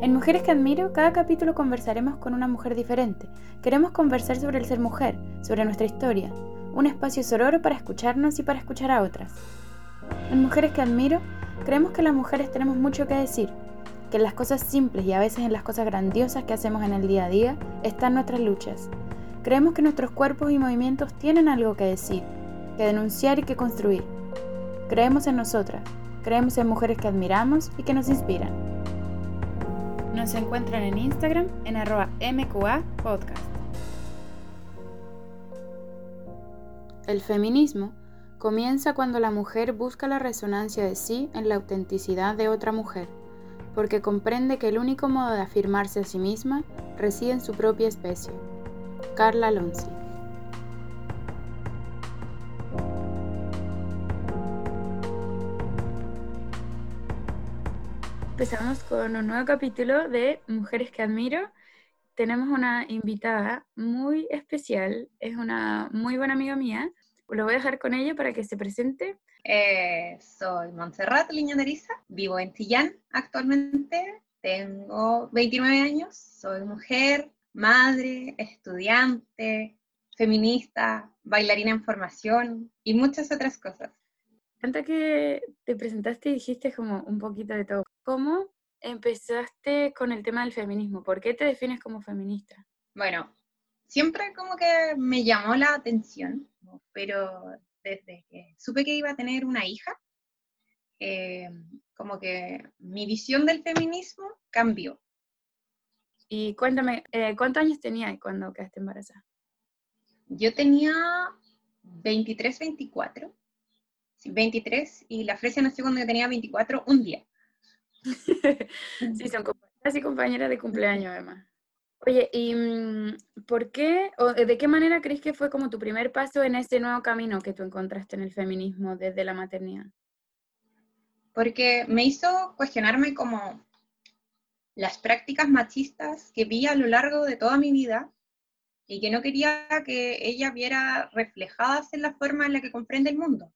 En Mujeres que Admiro, cada capítulo conversaremos con una mujer diferente. Queremos conversar sobre el ser mujer, sobre nuestra historia, un espacio sororo para escucharnos y para escuchar a otras. En Mujeres que Admiro, creemos que las mujeres tenemos mucho que decir, que en las cosas simples y a veces en las cosas grandiosas que hacemos en el día a día están nuestras luchas. Creemos que nuestros cuerpos y movimientos tienen algo que decir, que denunciar y que construir. Creemos en nosotras, creemos en mujeres que admiramos y que nos inspiran. Nos encuentran en Instagram en arroba MQA Podcast. El feminismo comienza cuando la mujer busca la resonancia de sí en la autenticidad de otra mujer, porque comprende que el único modo de afirmarse a sí misma reside en su propia especie. Carla Lonzi. Empezamos con un nuevo capítulo de Mujeres que Admiro. Tenemos una invitada muy especial, es una muy buena amiga mía. Lo voy a dejar con ella para que se presente. Eh, soy Montserrat Liñaneriza, vivo en Tillán actualmente, tengo 29 años, soy mujer, madre, estudiante, feminista, bailarina en formación y muchas otras cosas. Antes que te presentaste y dijiste como un poquito de todo. ¿Cómo empezaste con el tema del feminismo? ¿Por qué te defines como feminista? Bueno, siempre como que me llamó la atención, pero desde que supe que iba a tener una hija, eh, como que mi visión del feminismo cambió. Y cuéntame, eh, ¿cuántos años tenías cuando quedaste embarazada? Yo tenía 23, 24. 23 y la Fresia nació cuando yo tenía 24, un día. sí, son compañeras y compañeras de cumpleaños además. Oye, ¿y mm, por qué o de qué manera crees que fue como tu primer paso en ese nuevo camino que tú encontraste en el feminismo desde la maternidad? Porque me hizo cuestionarme como las prácticas machistas que vi a lo largo de toda mi vida y que no quería que ella viera reflejadas en la forma en la que comprende el mundo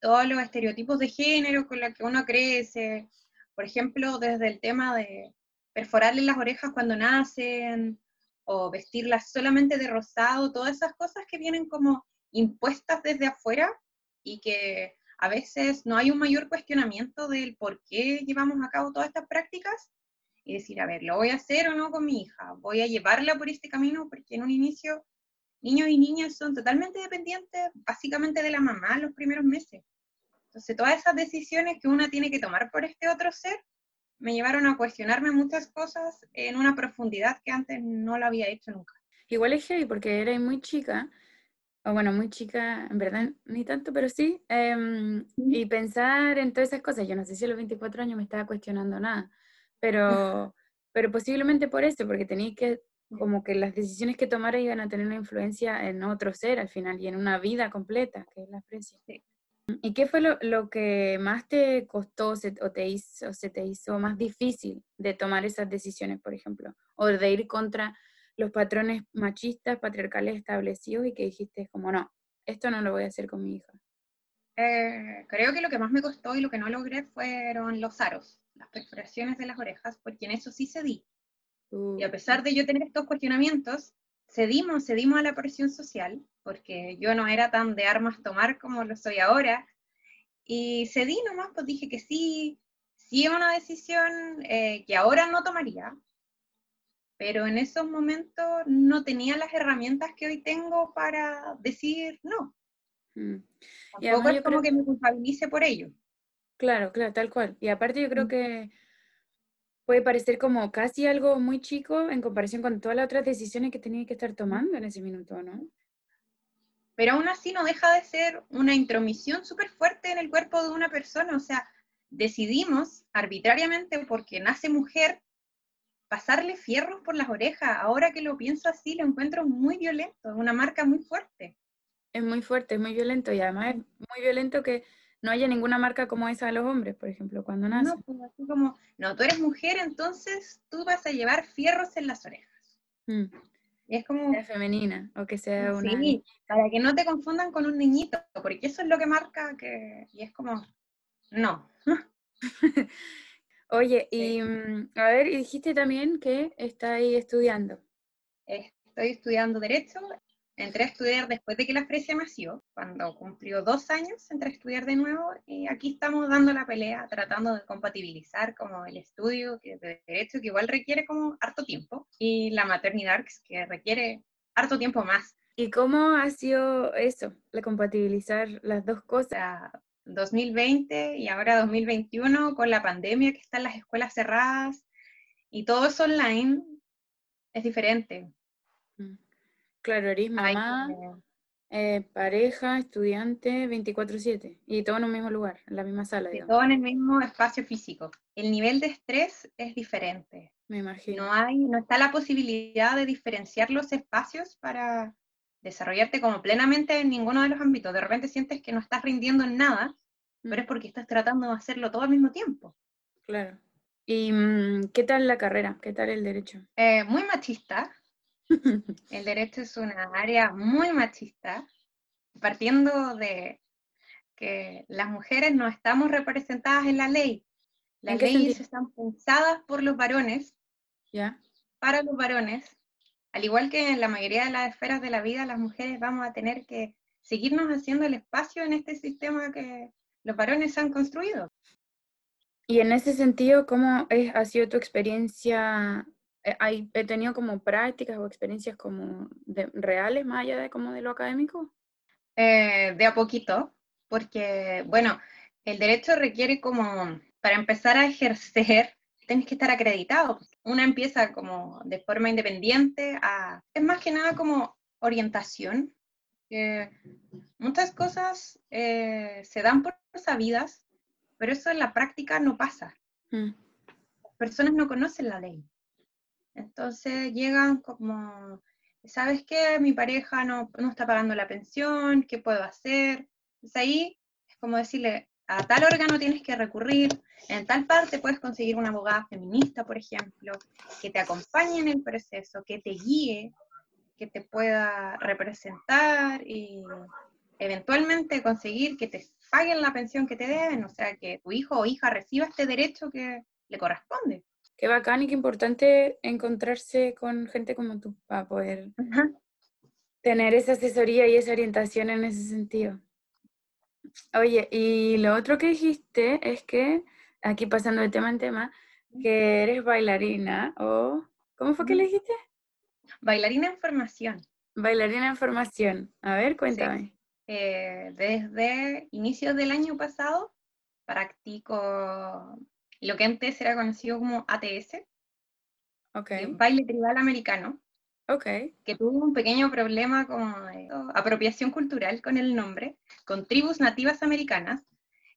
todos los estereotipos de género con los que uno crece, por ejemplo, desde el tema de perforarle las orejas cuando nacen, o vestirlas solamente de rosado, todas esas cosas que vienen como impuestas desde afuera y que a veces no hay un mayor cuestionamiento del por qué llevamos a cabo todas estas prácticas y decir, a ver, ¿lo voy a hacer o no con mi hija? ¿Voy a llevarla por este camino? Porque en un inicio niños y niñas son totalmente dependientes básicamente de la mamá los primeros meses. Entonces, todas esas decisiones que una tiene que tomar por este otro ser me llevaron a cuestionarme muchas cosas en una profundidad que antes no la había hecho nunca. Igual es heavy porque era muy chica, o bueno, muy chica, en verdad, ni tanto, pero sí, em, y pensar en todas esas cosas, yo no sé si a los 24 años me estaba cuestionando nada, pero, pero posiblemente por eso, porque tenía que como que las decisiones que tomara iban a tener una influencia en otro ser al final y en una vida completa, que es la Fresia. ¿Y qué fue lo, que más te costó o, te hizo, se te hizo más difícil de tomar esas decisiones, por ejemplo? O de ir contra los patrones machistas, patriarcales establecidos y que dijiste como, no, esto no lo voy a hacer con mi hija. Eh, creo que lo que más me costó y lo que no logré fueron los aros, las perforaciones de las orejas, porque en eso sí cedí. Y a pesar de yo tener estos cuestionamientos, cedimos, cedimos a la presión social, porque yo no era tan de armas tomar como lo soy ahora, y cedí nomás, pues dije que sí, sí es una decisión eh, que ahora no tomaría, pero en esos momentos no tenía las herramientas que hoy tengo para decir no. Mm. Tampoco es como que me culpabilice por ello. Claro, claro, tal cual. Y aparte yo creo mm. que puede parecer como casi algo muy chico en comparación con todas las otras decisiones que tenía que estar tomando en ese minuto, ¿no? Pero aún así no deja de ser una intromisión súper fuerte en el cuerpo de una persona, o sea, decidimos arbitrariamente porque nace mujer pasarle fierros por las orejas. Ahora que lo pienso así, lo encuentro muy violento, una marca muy fuerte. Es muy fuerte, es muy violento y además es muy violento que no haya ninguna marca como esa de los hombres, por ejemplo, cuando nacen. No, pues así como, no, tú eres mujer, entonces tú vas a llevar fierros en las orejas. Mm. Y es como... Femenina, o que sea una... Sí, para que no te confundan con un niñito, porque eso es lo que marca que... Y es como, no. Oye, y mm, a ver, y dijiste también que está ahí estudiando. Estoy estudiando Derecho. Entré a estudiar después de que la Fresia nació, cuando cumplió dos años, entré a estudiar de nuevo y aquí estamos dando la pelea, tratando de compatibilizar como el estudio de Derecho, que igual requiere como harto tiempo, y la maternidad, que requiere harto tiempo más. ¿Y cómo ha sido eso, la compatibilizar las dos cosas? 2020 y ahora 2021 con la pandemia que están las escuelas cerradas y todo eso online es diferente. Claro, eres mamá, eh, pareja, estudiante, 24/7 y todo en un mismo lugar, en la misma sala. Todo en el mismo espacio físico. El nivel de estrés es diferente. Me imagino. No, hay, no está la posibilidad de diferenciar los espacios para desarrollarte como plenamente en ninguno de los ámbitos. De repente sientes que no estás rindiendo en nada, pero mm. es porque estás tratando de hacerlo todo al mismo tiempo. Claro. ¿Y mm, qué tal la carrera? ¿Qué tal el derecho? Eh, muy machista. el derecho es una área muy machista, partiendo de que las mujeres no estamos representadas en la ley. Las leyes están pensadas por los varones, ¿Ya? para los varones, al igual que en la mayoría de las esferas de la vida, las mujeres vamos a tener que seguirnos haciendo el espacio en este sistema que los varones han construido. Y en ese sentido, ¿cómo es, ha sido tu experiencia? Eh, ¿Hay, ¿He tenido como prácticas o experiencias como reales más allá de como de lo académico? Eh, de a poquito, porque, bueno, el derecho requiere como, para empezar a ejercer, tienes que estar acreditado. Una empieza como de forma independiente a... Es más que nada como orientación. muchas cosas eh, se dan por sabidas, pero eso en la práctica no pasa. Mm. Las personas no conocen la ley. Entonces llegan como, ¿sabes qué? Mi pareja no, no está pagando la pensión, ¿qué puedo hacer? Entonces ahí es como decirle, a tal órgano tienes que recurrir, en tal parte puedes conseguir una abogada feminista, por ejemplo, que te acompañe en el proceso, que te guíe, que te pueda representar y eventualmente conseguir que te paguen la pensión que te deben, o sea, que tu hijo o hija reciba este derecho que le corresponde. Qué bacán y qué importante encontrarse con gente como tú para poder tener esa asesoría y esa orientación en ese sentido. Oye, y lo otro que dijiste es que, aquí pasando de tema en tema, que eres bailarina o... ¿Cómo fue que le dijiste? Bailarina en formación. Bailarina en formación. A ver, cuéntame. Eh, desde inicios del año pasado practico lo que antes era conocido como ATS, okay. baile tribal americano. Okay. que tuvo un pequeño problema como de apropiación cultural con el nombre, con tribus nativas americanas,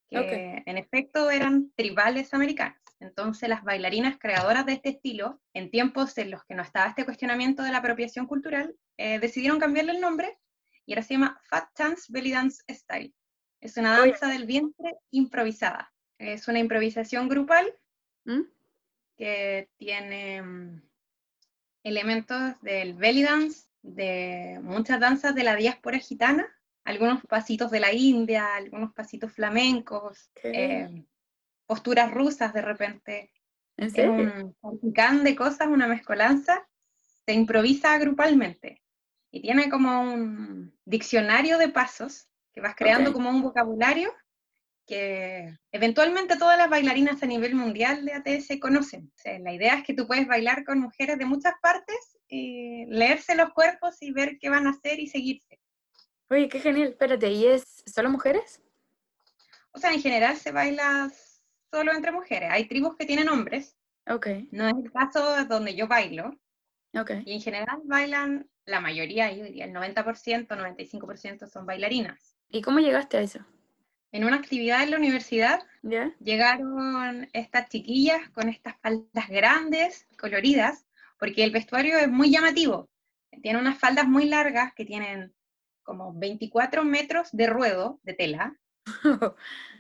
que en efecto eran tribales americanas. Entonces las bailarinas creadoras de este estilo, en tiempos en los que no estaba este cuestionamiento de la apropiación cultural, eh, decidieron cambiarle el nombre y ahora se llama Fat Dance Belly Dance Style. Es una danza del vientre improvisada. Es una improvisación grupal ¿Mm? que tiene mm, elementos del belly dance, de muchas danzas de la diáspora gitana, algunos pasitos de la India, algunos pasitos flamencos, eh, posturas rusas de repente. Es un de cosas, una mezcolanza, se improvisa grupalmente y tiene como un diccionario de pasos que vas creando como un vocabulario que eventualmente todas las bailarinas a nivel mundial de ATS conocen. la idea es que tú puedes bailar con mujeres de muchas partes, leerse los cuerpos y ver qué van a hacer y seguirse. Oye, qué genial. Espérate, ¿y es solo mujeres? O sea, en general se baila solo entre mujeres. Hay tribus que tienen hombres. Ok. No es el caso donde yo bailo. Ok. Y en general bailan, la mayoría, yo diría el 90%, 95% son bailarinas. ¿Y cómo llegaste a eso? En una actividad en la universidad, llegaron estas chiquillas con estas faldas grandes, coloridas, porque el vestuario es muy llamativo. Tiene unas faldas muy largas que tienen como 24 metros de ruedo de tela,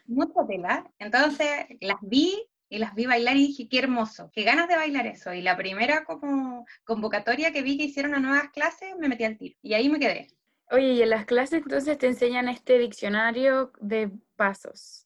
mucha tela. Entonces las vi y las vi bailar y dije, qué hermoso, qué ganas de bailar eso. Y la primera como convocatoria que vi que hicieron a nuevas clases, me metí al tiro. Y ahí me quedé. Oye, y en las clases entonces te enseñan este diccionario de pasos.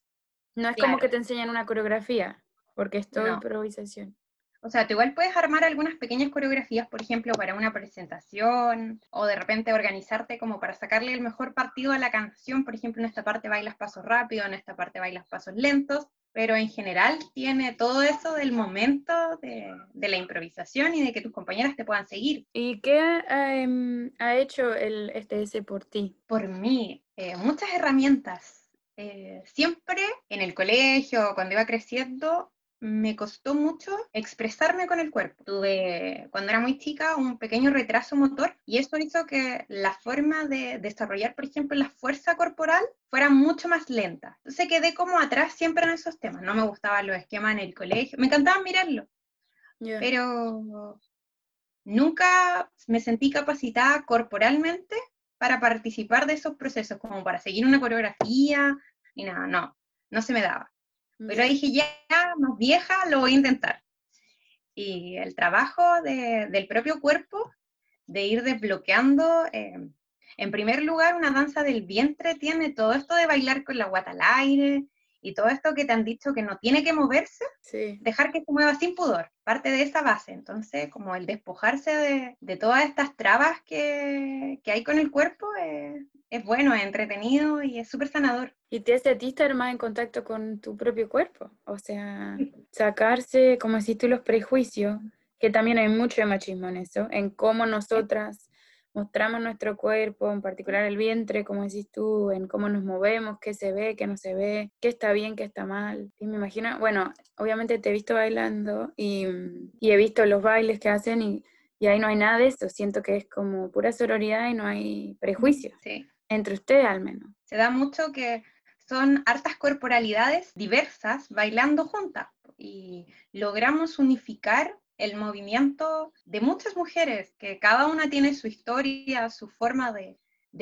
No es como que te enseñan una coreografía. porque es todo improvisación. O sea, tú igual puedes armar algunas pequeñas coreografías, por ejemplo, para una presentación, o de repente organizarte como para sacarle el mejor partido a la canción. Por ejemplo, en esta parte bailas pasos rápidos, en esta parte bailas pasos lentos, pero en general tiene todo eso del momento de, la improvisación y de que tus compañeras te puedan seguir. ¿Y qué em, ha hecho el STS por ti? Por mí, eh, muchas herramientas. Eh, siempre en el colegio, cuando iba creciendo, me costó mucho expresarme con el cuerpo. Tuve, cuando era muy chica, un pequeño retraso motor y eso hizo que la forma de desarrollar, por ejemplo, la fuerza corporal fuera mucho más lenta. Entonces quedé como atrás siempre en esos temas. No me gustaban los esquemas en el colegio. Me encantaba mirarlo. Pero nunca me sentí capacitada corporalmente para participar de esos procesos, como para seguir una coreografía, ni nada, no, no se me daba. Pero dije, ya, más vieja, lo voy a intentar. Y el trabajo del propio cuerpo, de ir desbloqueando, eh, en primer lugar, una danza del vientre tiene todo esto de bailar con la guata al aire, y todo esto que te han dicho que no tiene que moverse, dejar que se mueva sin pudor, parte de esa base. Entonces, como el despojarse de, todas estas trabas que, hay con el cuerpo es bueno, es entretenido y es súper sanador. Y te hace a ti estar más en contacto con tu propio cuerpo, o sea, sacarse, como decís tú, los prejuicios, que también hay mucho de machismo en eso, en cómo nosotras mostramos nuestro cuerpo, en particular el vientre, como decís tú, en cómo nos movemos, qué se ve, qué no se ve, qué está bien, qué está mal. Y me imagino, bueno, obviamente te he visto bailando y, he visto los bailes que hacen y, ahí no hay nada de eso. Siento que es como pura sororidad y no hay prejuicios. Sí. Entre ustedes al menos. Se da mucho que son hartas corporalidades diversas bailando juntas y logramos unificar el movimiento de muchas mujeres, que cada una tiene su historia, su forma de,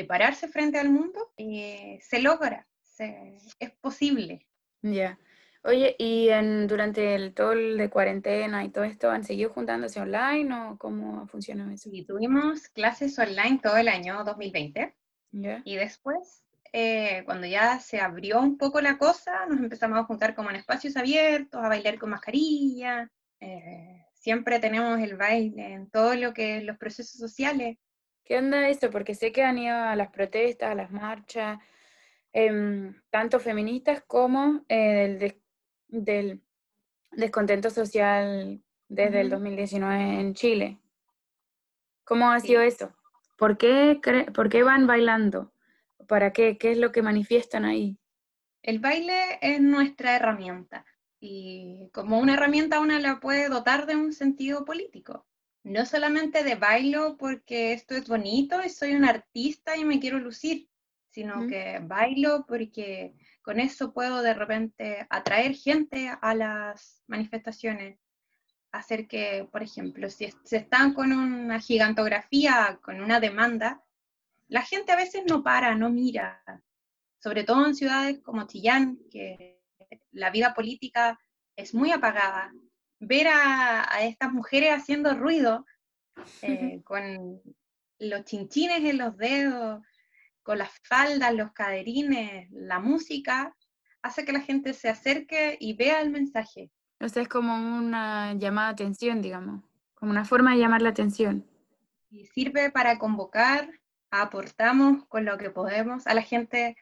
pararse frente al mundo, y se logra, es posible. Ya. Oye, ¿y en, durante el todo el de cuarentena y todo esto, han seguido juntándose online o cómo funciona eso? Sí, tuvimos clases online todo el año 2020. Y después, eh, cuando ya se abrió un poco la cosa, nos empezamos a juntar como en espacios abiertos, a bailar con mascarilla. Eh, siempre tenemos el baile en todo lo que los procesos sociales. ¿Qué onda eso? Porque sé que han ido a las protestas, a las marchas, em, tanto feministas como eh, del, descontento social desde el 2019 en Chile. ¿Cómo ha sido eso? ¿Por qué, ¿Por qué van bailando? ¿Para qué? ¿Qué es lo que manifiestan ahí? El baile es nuestra herramienta y como una herramienta una la puede dotar de un sentido político. No solamente de bailo porque esto es bonito y soy un artista y me quiero lucir, sino que bailo porque con eso puedo de repente atraer gente a las manifestaciones, hacer que, por ejemplo, si se están con una gigantografía, con una demanda, la gente a veces no para, no mira, sobre todo en ciudades como Chillán, que la vida política es muy apagada. Ver a, estas mujeres haciendo ruido, eh, con los chinchines en los dedos, con las faldas, los caderines, la música, hace que la gente se acerque y vea el mensaje. O sea, es como una llamada de atención, digamos, como una forma de llamar la atención. Y sirve para convocar, aportamos con lo que podemos a la gente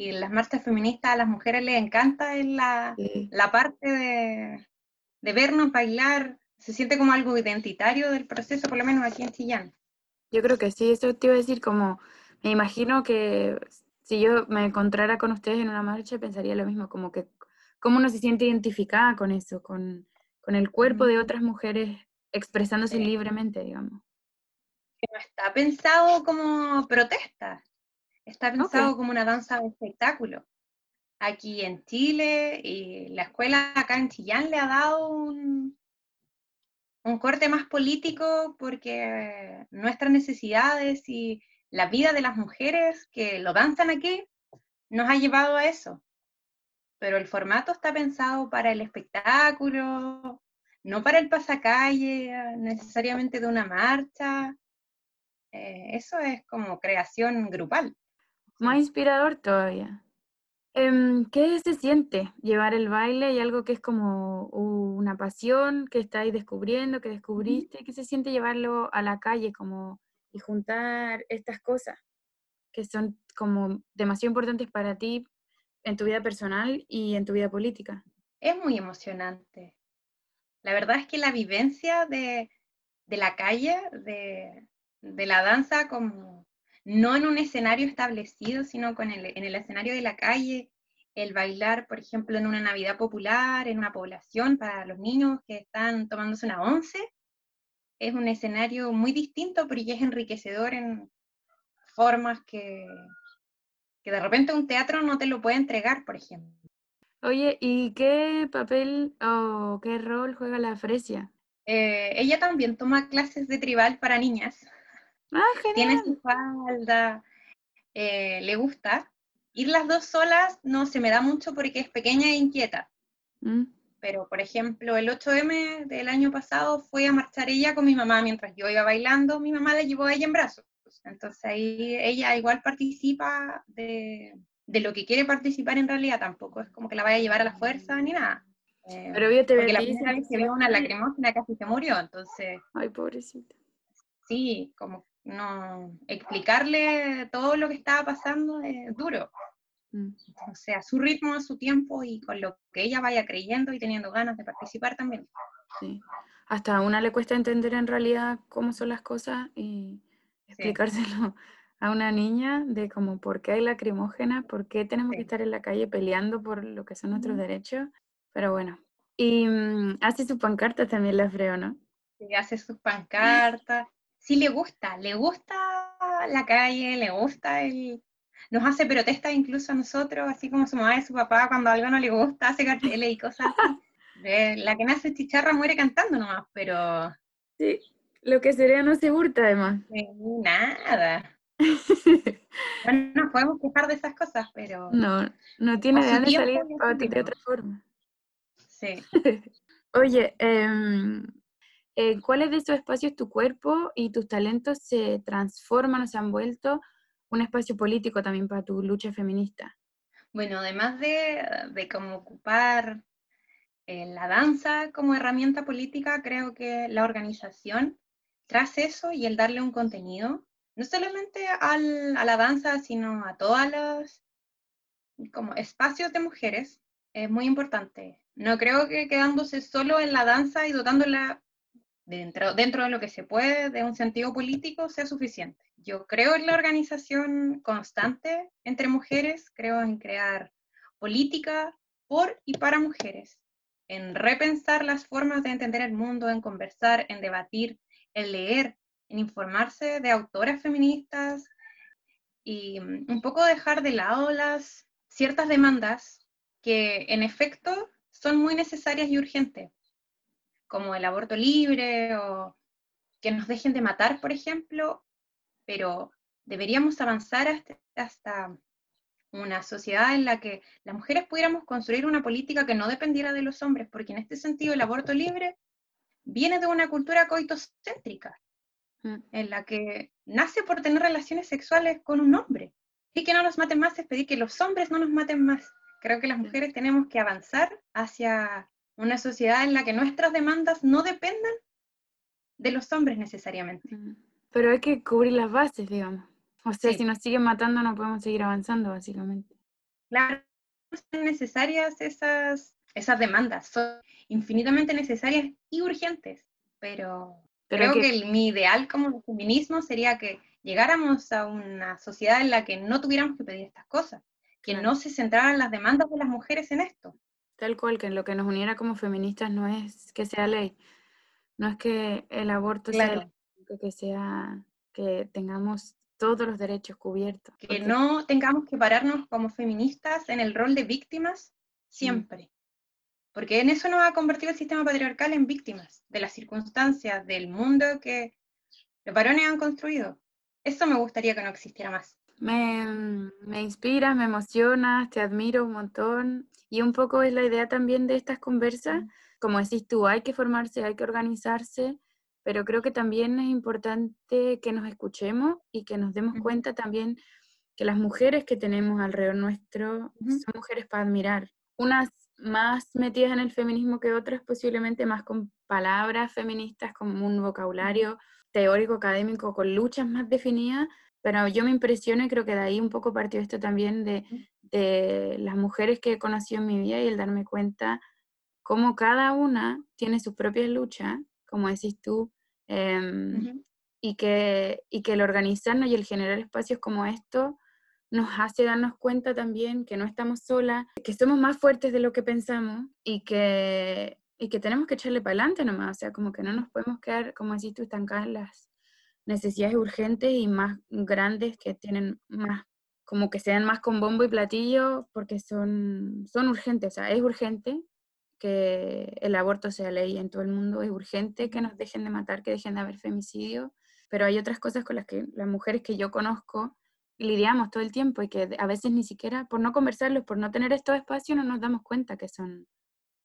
y las marchas feministas a las mujeres les encanta es la, la parte de, de, vernos bailar, se siente como algo identitario del proceso, por lo menos aquí en Chillán. Yo creo que sí, eso te iba a decir como, me imagino que si yo me encontrara con ustedes en una marcha pensaría lo mismo, como que cómo uno se siente identificada con eso, con, con el cuerpo de otras mujeres expresándose libremente, digamos. Que no está pensado como protesta, Está pensado como una danza de espectáculo. Aquí en Chile y la escuela acá en Chillán le ha dado un, un corte más político porque nuestras necesidades y la vida de las mujeres que lo danzan aquí nos ha llevado a eso. Pero el formato está pensado para el espectáculo, no para el pasacalle necesariamente de una marcha. Eh, eso es como creación grupal. Más inspirador todavía. Em, ¿Qué se siente llevar el baile y algo que es como una pasión que estáis descubriendo, que descubriste? ¿Qué se siente llevarlo a la calle como y juntar estas cosas que son como demasiado importantes para ti en tu vida personal y en tu vida política? Es muy emocionante. La verdad es que la vivencia de, la calle, de, de la danza como no en un escenario establecido, sino con el, en el escenario de la calle, el bailar, por ejemplo, en una Navidad popular, en una población para los niños que están tomándose una once, es un escenario muy distinto, pero ya es enriquecedor en formas que, que de repente un teatro no te lo puede entregar, por ejemplo. Oye, ¿y qué papel o qué rol juega la Fresia? Eh, ella también toma clases de tribal para niñas. Ah, Tiene su falda, eh, le gusta. Ir las dos solas no se me da mucho porque es pequeña e inquieta. Mm. Pero, por ejemplo, el 8M del año pasado fue a marchar ella con mi mamá mientras yo iba bailando, mi mamá la llevó a ella en brazos. Entonces ahí ella igual participa de, de lo que quiere participar en realidad, tampoco es como que la vaya a llevar a la fuerza ni nada. Eh, Pero yo te porque la primera vez que veo una lacrimógena casi se murió, entonces... Ay, pobrecita. Sí, como no explicarle todo lo que estaba pasando es duro. Mm. O sea, su ritmo, su tiempo y con lo que ella vaya creyendo y teniendo ganas de participar también. Sí. Hasta a una le cuesta entender en realidad cómo son las cosas y explicárselo a una niña de como por qué hay lacrimógena, por qué tenemos que estar en la calle peleando por lo que son nuestros derechos. Pero bueno. Y mm, hace sus pancartas también la Freo, ¿no? Sí, hace sus pancartas sí le gusta, le gusta la calle, le gusta el... Nos hace protestas incluso a nosotros, así como su mamá y su papá, cuando algo no le gusta, hace carteles y cosas así. La que nace chicharra muere cantando nomás, pero... Sí, lo que sería no se hurta además. nada. bueno, nos podemos quejar de esas cosas, pero... No, no tiene ganas de salir de otra forma. Sí. Oye, eh, eh, ¿cuáles de esos espacios tu cuerpo y tus talentos se transforman o se han vuelto un espacio político también para tu lucha feminista? Bueno, además de, de cómo ocupar eh, la danza como herramienta política, creo que la organización, tras eso y el darle un contenido, no solamente al, a la danza, sino a todos los como espacios de mujeres, es muy importante. No creo que quedándose solo en la danza y dotándola dentro, dentro de lo que se puede, de un sentido político, sea suficiente. Yo creo en la organización constante entre mujeres, creo en crear política por y para mujeres, en repensar las formas de entender el mundo, en conversar, en debatir, en leer, en informarse de autoras feministas y mm, un poco dejar de lado las ciertas demandas que en efecto son muy necesarias y urgentes, como el aborto libre o que nos dejen de matar, por ejemplo, pero deberíamos avanzar hasta, una sociedad en la que las mujeres pudiéramos construir una política que no dependiera de los hombres, porque en este sentido el aborto libre viene de una cultura coitocéntrica, mm. en la que nace por tener relaciones sexuales con un hombre. Y que no nos maten más es pedir que los hombres no nos maten más. Creo que las mujeres tenemos que avanzar hacia una sociedad en la que nuestras demandas no dependan de los hombres necesariamente. Pero hay que cubrir las bases, digamos. O sea, si nos siguen matando no podemos seguir avanzando, básicamente. Claro, son necesarias esas, esas demandas, son infinitamente necesarias y urgentes, pero, creo que, mi ideal como feminismo sería que llegáramos a una sociedad en la que no tuviéramos que pedir estas cosas, que no se centraran las demandas de las mujeres en esto, Tal cual, que lo que nos uniera como feministas no es que sea ley, no es que el aborto sea ley, que sea que tengamos todos los derechos cubiertos. Que no tengamos que pararnos como feministas en el rol de víctimas siempre. Porque en eso nos ha convertido el sistema patriarcal en víctimas de las circunstancias, del mundo que los varones han construido. Eso me gustaría que no existiera más. Me, me inspiras, me emocionas, te admiro un montón. Y un poco es la idea también de estas conversas, como decís tú, hay que formarse, hay que organizarse, pero creo que también es importante que nos escuchemos y que nos demos cuenta también que las mujeres que tenemos alrededor nuestro son mujeres para admirar. Unas más metidas en el feminismo que otras, posiblemente más con palabras feministas, con un vocabulario teórico, académico, con luchas más definidas, pero yo me impresiono y creo que de ahí un poco partió esto también de, de las mujeres que he conocido en mi vida y el darme cuenta cómo cada una tiene sus propias luchas, como decís tú, em, y, que, y que el organizarnos y el generar espacios como esto nos hace darnos cuenta también que no estamos solas, que somos más fuertes de lo que pensamos y que, y que tenemos que echarle para adelante nomás, o sea, como que no nos podemos quedar, como decís tú, estancadas en las necesidades urgentes y más grandes que tienen más, como que sean más con bombo y platillo porque son, son urgentes, o sea, es urgente que el aborto sea ley en todo el mundo, es urgente que nos dejen de matar, que dejen de haber femicidio, pero hay otras cosas con las que las mujeres que yo conozco lidiamos todo el tiempo y que a veces ni siquiera por no conversarlos, por no tener estos espacios, no nos damos cuenta que son,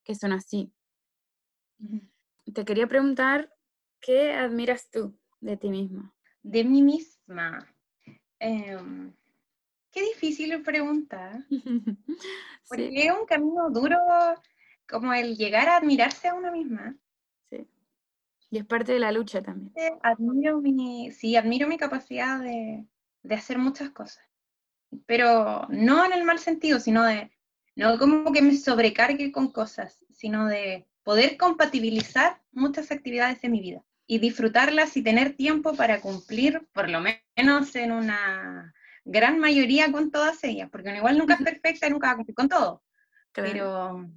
que son así. Te quería preguntar, ¿qué admiras tú de ti misma? De mí misma. Em, qué difícil pregunta. Porque es un camino duro como el llegar a admirarse a una misma. Sí. Y es parte de la lucha también. Admiro mi, sí, admiro mi capacidad de, de hacer muchas cosas. Pero no en el mal sentido, sino de, no como que me sobrecargue con cosas, sino de poder compatibilizar muchas actividades de mi vida y disfrutarlas y tener tiempo para cumplir, por lo menos en una gran mayoría con todas ellas, porque igual nunca es perfecta y nunca va a cumplir con todo. Pero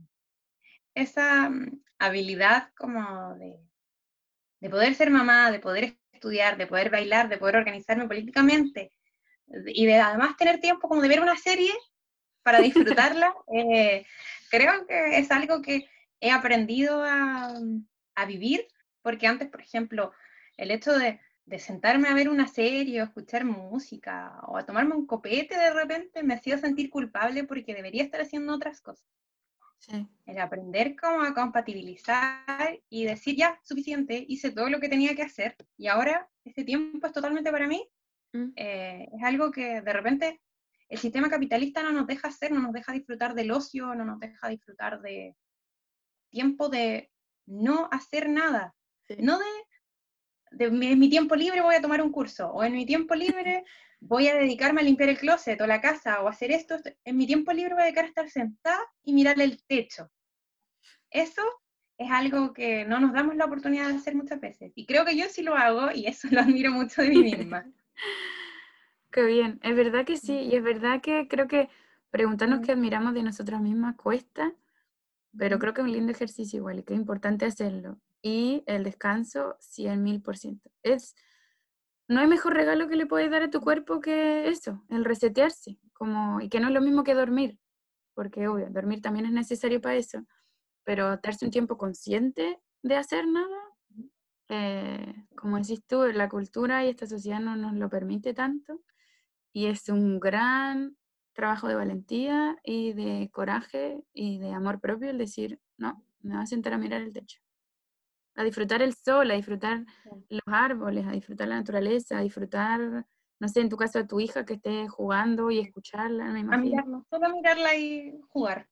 esa mm, habilidad como de, de poder ser mamá, de poder estudiar, de poder bailar, de poder organizarme políticamente, y de además tener tiempo como de ver una serie para disfrutarla, eh, creo que es algo que he aprendido a, a, vivir, porque antes, por ejemplo, el hecho de, de, sentarme a ver una serie o escuchar música o a tomarme un copete de repente me hacía sentir culpable porque debería estar haciendo otras cosas. Sí. El aprender cómo a compatibilizar y decir ya, suficiente, hice todo lo que tenía que hacer y ahora este tiempo es totalmente para mí, Mm. Eh, es algo que de repente el sistema capitalista no nos deja hacer, no nos deja disfrutar del ocio, no nos deja disfrutar de tiempo de no hacer nada. No de, de en mi tiempo libre voy a tomar un curso, o en mi tiempo libre voy a dedicarme a limpiar el closet o la casa, o hacer esto. En mi tiempo libre voy a dedicar a estar sentada y mirar el techo. Eso es algo que no nos damos la oportunidad de hacer muchas veces. Y creo que yo sí lo hago y eso lo admiro mucho de mí misma. Qué bien, es verdad que sí, y es verdad que creo que preguntarnos qué admiramos de nosotras mismas cuesta, pero creo que es un lindo ejercicio igual y que es importante hacerlo. Y el descanso, cien mil por ciento. Es, no hay mejor regalo que le puedes dar a tu cuerpo que eso, el resetearse, como, y que no es lo mismo que dormir, porque obvio, dormir también es necesario para eso, pero darse un tiempo consciente de hacer nada eh, como decís tú, la cultura y esta sociedad no nos lo permite tanto y es un gran trabajo de valentía y de coraje y de amor propio el decir, no, me voy a sentar a mirar el techo, a disfrutar el sol, a disfrutar los árboles, a disfrutar la naturaleza, a disfrutar, no sé, en tu caso a tu hija que esté jugando y escucharla, me imagino. A mirarla, solo mirarla y jugar,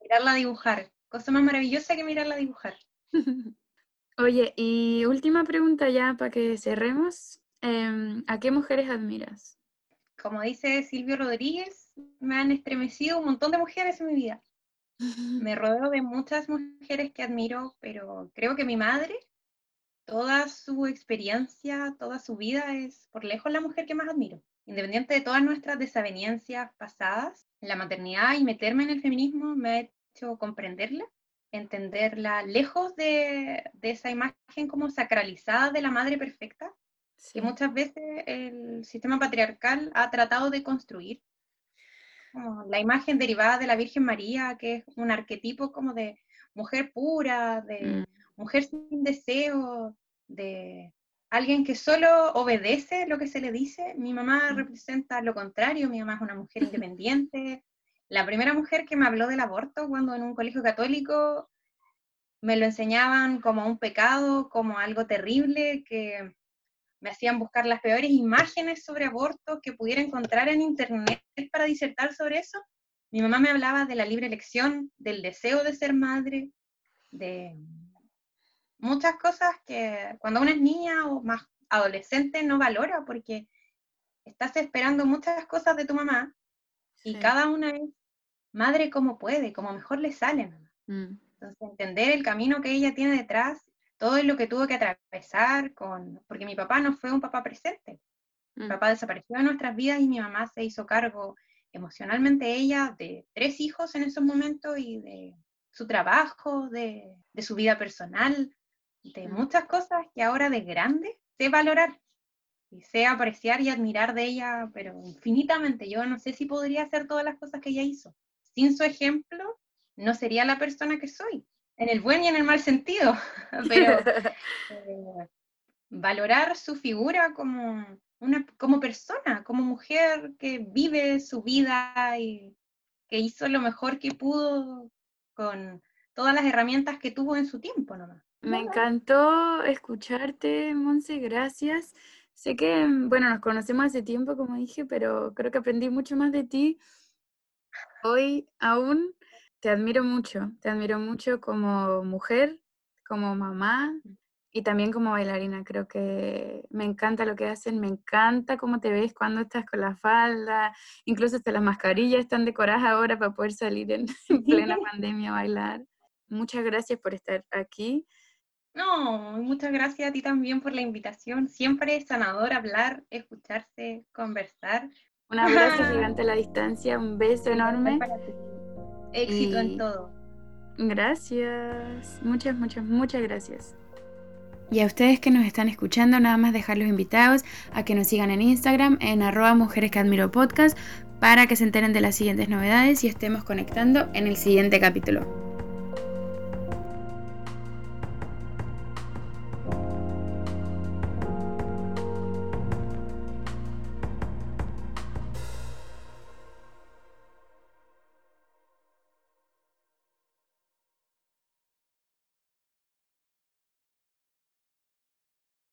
mirarla dibujar, cosa más maravillosa que mirarla dibujar. Oye, y última pregunta ya para que cerremos. Em, ¿A qué mujeres admiras? Como dice Silvio Rodríguez, me han estremecido un montón de mujeres en mi vida. Me rodeo de muchas mujeres que admiro, pero creo que mi madre, toda su experiencia, toda su vida es por lejos la mujer que más admiro. Independiente de todas nuestras desavenencias pasadas, la maternidad y meterme en el feminismo me ha hecho comprenderla entenderla lejos de, esa imagen como sacralizada de la madre perfecta, que muchas veces el sistema patriarcal ha tratado de construir. Como la imagen derivada de la Virgen María, que es un arquetipo como de mujer pura, de mm. mujer sin deseo, de alguien que solo obedece lo que se le dice. Mi mamá mm. representa lo contrario, mi mamá es una mujer independiente, la primera mujer que me habló del aborto cuando en un colegio católico me lo enseñaban como un pecado, como algo terrible, que me hacían buscar las peores imágenes sobre aborto que pudiera encontrar en internet para disertar sobre eso. Mi mamá me hablaba de la libre elección, del deseo de ser madre, de muchas cosas que cuando una es niña o más adolescente no valora porque estás esperando muchas cosas de tu mamá y cada una es madre como puede, como mejor le sale. Mm. Entonces, entender el camino que ella tiene detrás, todo lo que tuvo que atravesar con, porque mi papá no fue un papá presente. Mi mm. papá desapareció de nuestras vidas y mi mamá se hizo cargo emocionalmente ella de tres hijos en esos momentos y de su trabajo, de, de su vida personal, de mm. muchas cosas que ahora de grande sé valorar y sé apreciar y admirar de ella, pero infinitamente. Yo no sé si podría hacer todas las cosas que ella hizo. Sin su ejemplo, no sería la persona que soy, en el buen y en el mal sentido, pero eh, valorar su figura como, una, como persona, como mujer que vive su vida y que hizo lo mejor que pudo con todas las herramientas que tuvo en su tiempo nomás. Me encantó escucharte, Monse, gracias. Sé que, bueno, nos conocemos hace tiempo, como dije, pero creo que aprendí mucho más de ti. Hoy aún te admiro mucho, te admiro mucho como mujer, como mamá y también como bailarina. Creo que me encanta lo que hacen, me encanta cómo te ves cuando estás con la falda, incluso hasta las mascarillas están decoradas ahora para poder salir en, plena pandemia a bailar. Muchas gracias por estar aquí. No, muchas gracias a ti también por la invitación. Siempre es sanador hablar, escucharse, conversar. Un abrazo gigante a la distancia, un beso enorme. Éxito en todo. Gracias, muchas, muchas, muchas gracias. Y a ustedes que nos están escuchando, nada más dejarlos invitados a que nos sigan en Instagram en arroba mujeres que admiro podcast para que se enteren de las siguientes novedades y estemos conectando en el siguiente capítulo.